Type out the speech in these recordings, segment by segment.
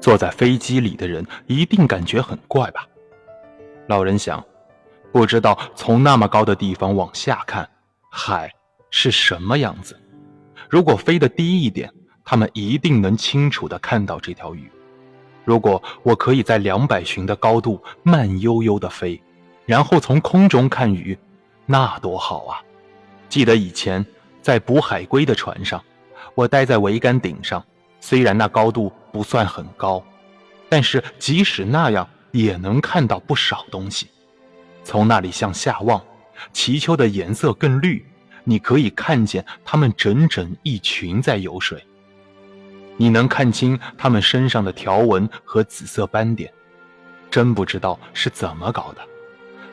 坐在飞机里的人一定感觉很怪吧？老人想，不知道从那么高的地方往下看，海是什么样子。如果飞得低一点，他们一定能清楚地看到这条鱼。如果我可以在两百寻的高度慢悠悠地飞，然后从空中看鱼，那多好啊！记得以前在捕海龟的船上，我待在桅杆顶上。虽然那高度不算很高，但是即使那样也能看到不少东西。从那里向下望，鳍鳅的颜色更绿，你可以看见它们整整一群在游水。你能看清它们身上的条纹和紫色斑点，真不知道是怎么搞的。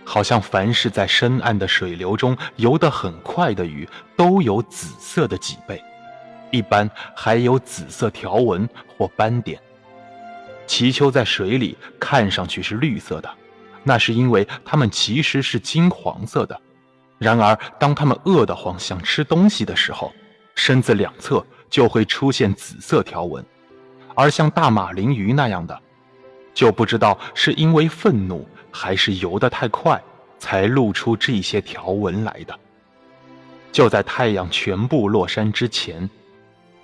好像凡是在深暗的水流中游得很快的鱼，都有紫色的脊背。一般还有紫色条纹或斑点。鳍鳅在水里看上去是绿色的，那是因为它们其实是金黄色的。然而，当它们饿得慌想吃东西的时候，身子两侧就会出现紫色条纹。而像大马林鱼那样的，就不知道是因为愤怒还是游得太快，才露出这些条纹来的。就在太阳全部落山之前。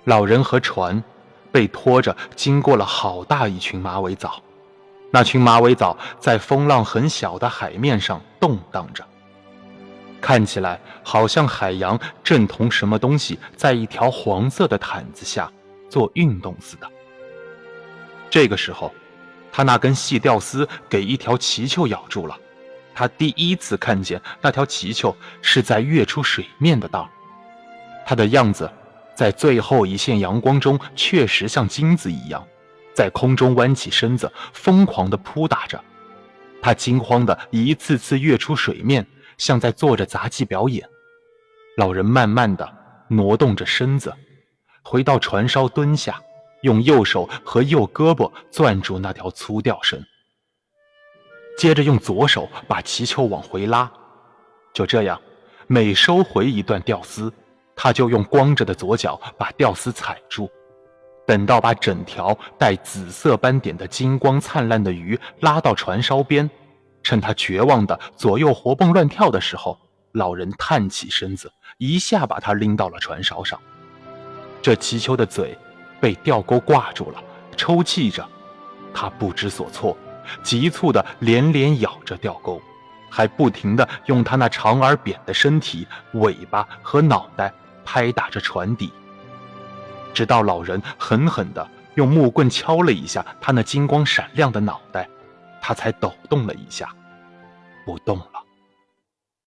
老人和船被拖着经过了好大一群马尾藻，那群马尾藻在风浪很小的海面上动荡着，看起来好像海洋正同什么东西在一条黄色的毯子下做运动似的。这个时候，他那根细吊丝给一条鳍鳅咬住了，他第一次看见那条鳍鳅是在跃出水面的道，它的样子。在最后一线阳光中，确实像金子一样，在空中弯起身子，疯狂地扑打着。他惊慌地一次次跃出水面，像在做着杂技表演。老人慢慢地挪动着身子，回到船梢蹲下，用右手和右胳膊攥住那条粗吊绳，接着用左手把鳍鳅往回拉。就这样，每收回一段吊丝。他就用光着的左脚把吊丝踩住，等到把整条带紫色斑点的金光灿烂的鱼拉到船梢边，趁他绝望的左右活蹦乱跳的时候，老人探起身子，一下把他拎到了船梢上。这鳍鳅的嘴被钓钩挂住了，抽泣着，他不知所措，急促的连连咬着钓钩，还不停的用他那长而扁的身体、尾巴和脑袋。拍打着船底，直到老人狠狠地用木棍敲了一下他那金光闪亮的脑袋，他才抖动了一下，不动了。